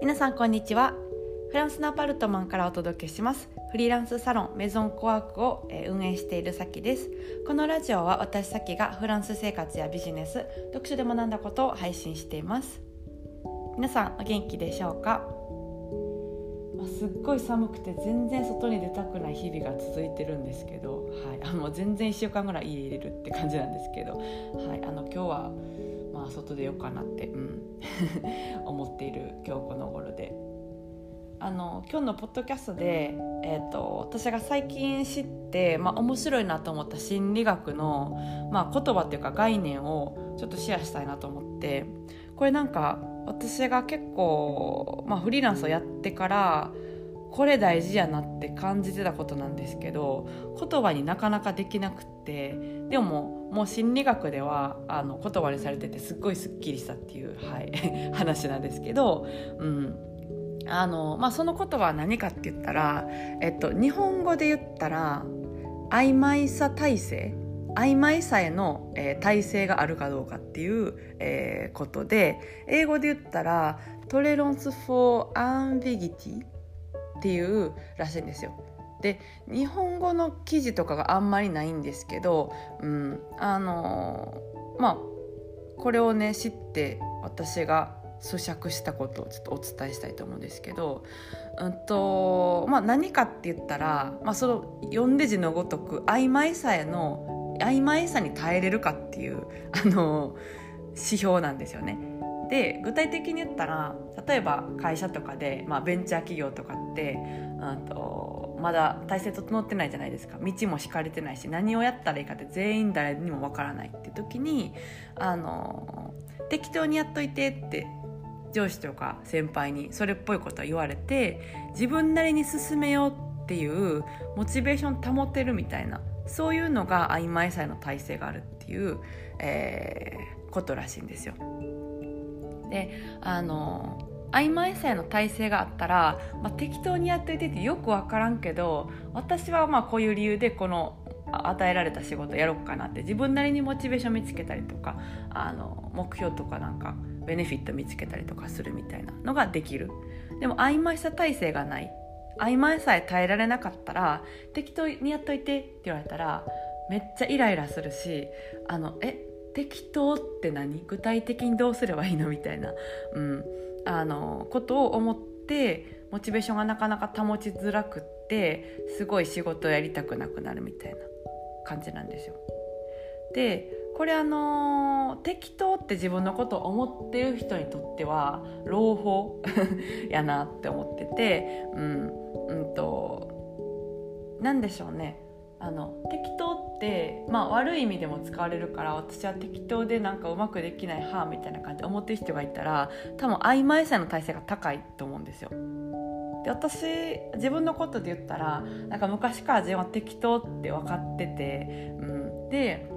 皆さんこんにちは。フランスのアパルトマンからお届けします。フリーランスサロンメゾンコワークを運営しているさきです。このラジオは私さきがフランス生活やビジネス読書で学んだことを配信しています。皆さんお元気でしょうか？すっごい寒くて全然外に出たくない日々が続いてるんですけど、はい、あの全然1週間ぐらい家入れるって感じなんですけど、はい、あの今日はまあ外出ようかなって、うん、思っている今日この頃で。あの今日のポッドキャストで、えーと、私が最近知って、まあ、面白いなと思った心理学の、まあ、言葉っていうか概念をちょっとシェアしたいなと思ってこれなんか私が結構、まあ、フリーランスをやってからこれ大事やなって感じてたことなんですけど言葉になかなかできなくってでももう心理学ではあの言葉にされててすっごいすっきりしたっていう、はい、話なんですけど、うんあのまあ、その言葉は何かって言ったら、えっと、日本語で言ったら曖昧さ耐性曖昧さへの、えー、耐性があるかどうかっていう、えー、ことで英語で言ったら tolerance for ambiguity っていうらしいんですよ。で日本語の記事とかがあんまりないんですけど、うん、あのー、まあこれをね知って私が咀嚼したことをちょっとお伝えしたいと思うんですけど、うんとまあ、何かって言ったら、まあ、その読んで字のごとく曖昧さへの曖昧さに耐えれるかっていうあの指標なんですよね。で具体的に言ったら例えば会社とかで、まあ、ベンチャー企業とかって、うんと、まだ体制整ってないじゃないですか道も敷かれてないし何をやったらいいかって全員誰にもわからないって時にあの適当にやっといてって上司とか先輩にそれっぽいことを言われて自分なりに進めようっていうモチベーション保てるみたいなそういうのが曖昧さへの体制があるっていう、えー、ことらしいんですよ。であの曖昧さへの体制があったら、まあ、適当にやっといててよく分からんけど私はまあこういう理由でこの与えられた仕事やろうかなって自分なりにモチベーション見つけたりとかあの目標とかなんかベネフィット見つけたりとかするみたいなのができる。でも曖昧さ体制がない。曖昧さえ耐えられなかったら適当にやっといてって言われたらめっちゃイライラするしあのえ適当って何？具体的にどうすればいいの？みたいな、うん、あのことを思ってモチベーションがなかなか保ちづらくってすごい仕事をやりたくなくなるみたいな感じなんですよ。でこれあの適当って自分のことを思ってる人にとっては朗報 やなって思っててうんうんと何でしょうねあの適当って、まあ、悪い意味でも使われるから私は適当でなんかうまくできないはみたいな感じで思ってる人がいたら多分曖昧さの体制が高いと思うんですよ。で私自分のことで言ったらなんか昔から自分は適当って分かってて、うん、で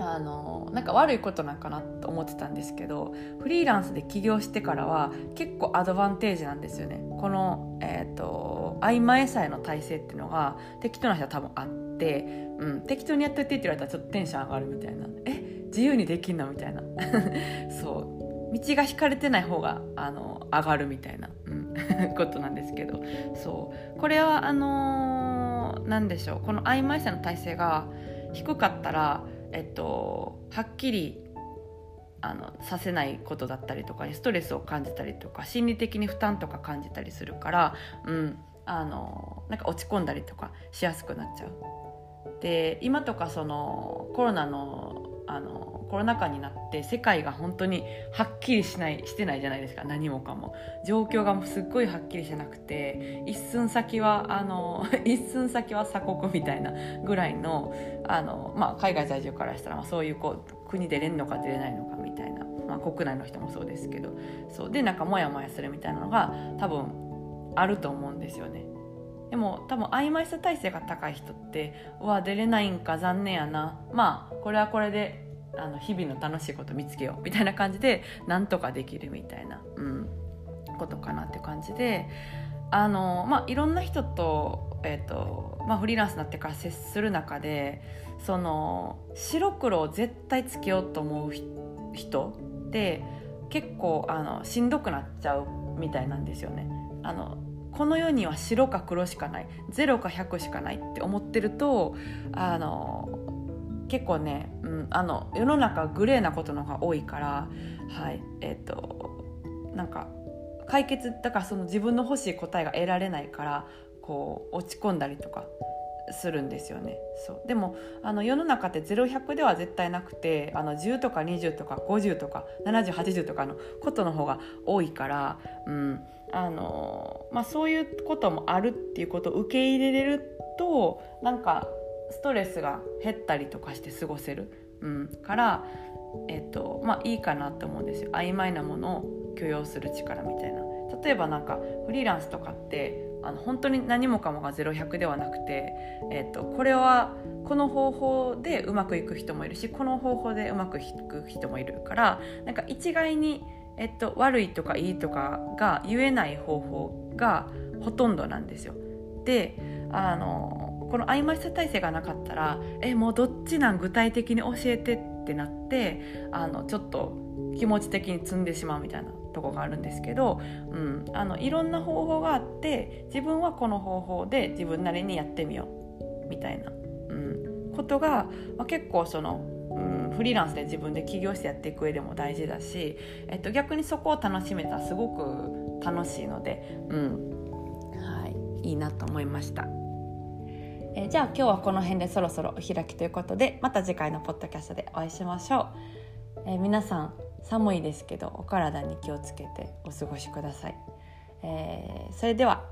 あのなんか悪いことなんかなと思ってたんですけどフリーランスで起業してからは結構アドバンテージなんですよね。この、えーと、曖昧さへの体制っていうのが適当な人は多分あって。、うん、適当にやってってって言われたらちょっとテンション上がるみたいな。え自由にできんのみたいな。そう。道が引かれてない方があの上がるみたいな、うん、ことなんですけど。そう。これはあのー、何でしょう。この曖昧さの体制が低かったらえっとはっきりあのさせないことだったりとかにストレスを感じたりとか心理的に負担とか感じたりするから、うん、あのなんか落ち込んだりとかしやすくなっちゃう。で今とかそのコロナのあのコロナ禍になって世界が本当にはっきりしないしてないじゃないですか。何もかも。状況がすっごいはっきりしてなくて一寸先はあの 一寸先は鎖国みたいなぐらいのあの、まあ、海外在住からしたら、まあ、そういうこう国出れんのか出れないのかみたいな、まあ、国内の人もそうですけど。そう。でなんかモヤモヤするみたいなのが多分あると思うんですよね。でも多分曖昧さ体制が高い人ってうわ出れないんか残念やな。まあこれはこれであの日々の楽しいこと見つけよう。みたいな感じでなんとかできるみたいな、うん、ことかなって感じで。あの、まあ、いろんな人と,、えーとまあ、フリーランスになってから接する中でその白黒を絶対つけようと思う人って結構あのしんどくなっちゃうみたいなんですよね。あのこの世には白か黒しかない0か100しかないって思ってるとあの結構ね、うん、あの世の中グレーなことの方が多いからはいえっ、ー、となんか解決だからその自分の欲しい答えが得られないからこう落ち込んだりとかするんですよね。そう。でもあの世の中って0100では絶対なくてあの10とか20とか50とか7080とかのことの方が多いから、うん。あのまあ、そういうこともあるっていうことを受け入れれるとなんかストレスが減ったりとかして過ごせる、うん、から、えっとまあ、いいかなと思うんですよ。曖昧なものを許容する力みたいな。例えばなんかフリーランスとかってあの本当に何もかもが0100ではなくて、えーと、これはこの方法でうまくいく人もいるしこの方法でうまくいく人もいるからなんか一概に、えっと、悪いとかいいとかが言えない方法がほとんどなんですよ。であのこの曖昧さ体制がなかったらえもうどっちなん？具体的に教えてってなってあのちょっと気持ち的に積んでしまうみたいなとこがあるんですけど、うん、あのいろんな方法があって自分はこの方法で自分なりにやってみようみたいな、うん、ことが、まあ、結構その、うん、フリーランスで自分で起業してやっていく上でも大事だし、えっと、逆にそこを楽しめたらすごく楽しいので、うんはい、いいなと思いました。えじゃあ今日はこの辺でそろそろお開きということでまた次回のポッドキャストでお会いしましょう。え、皆さん寒いですけどお体に気をつけてお過ごしください、えー、それでは。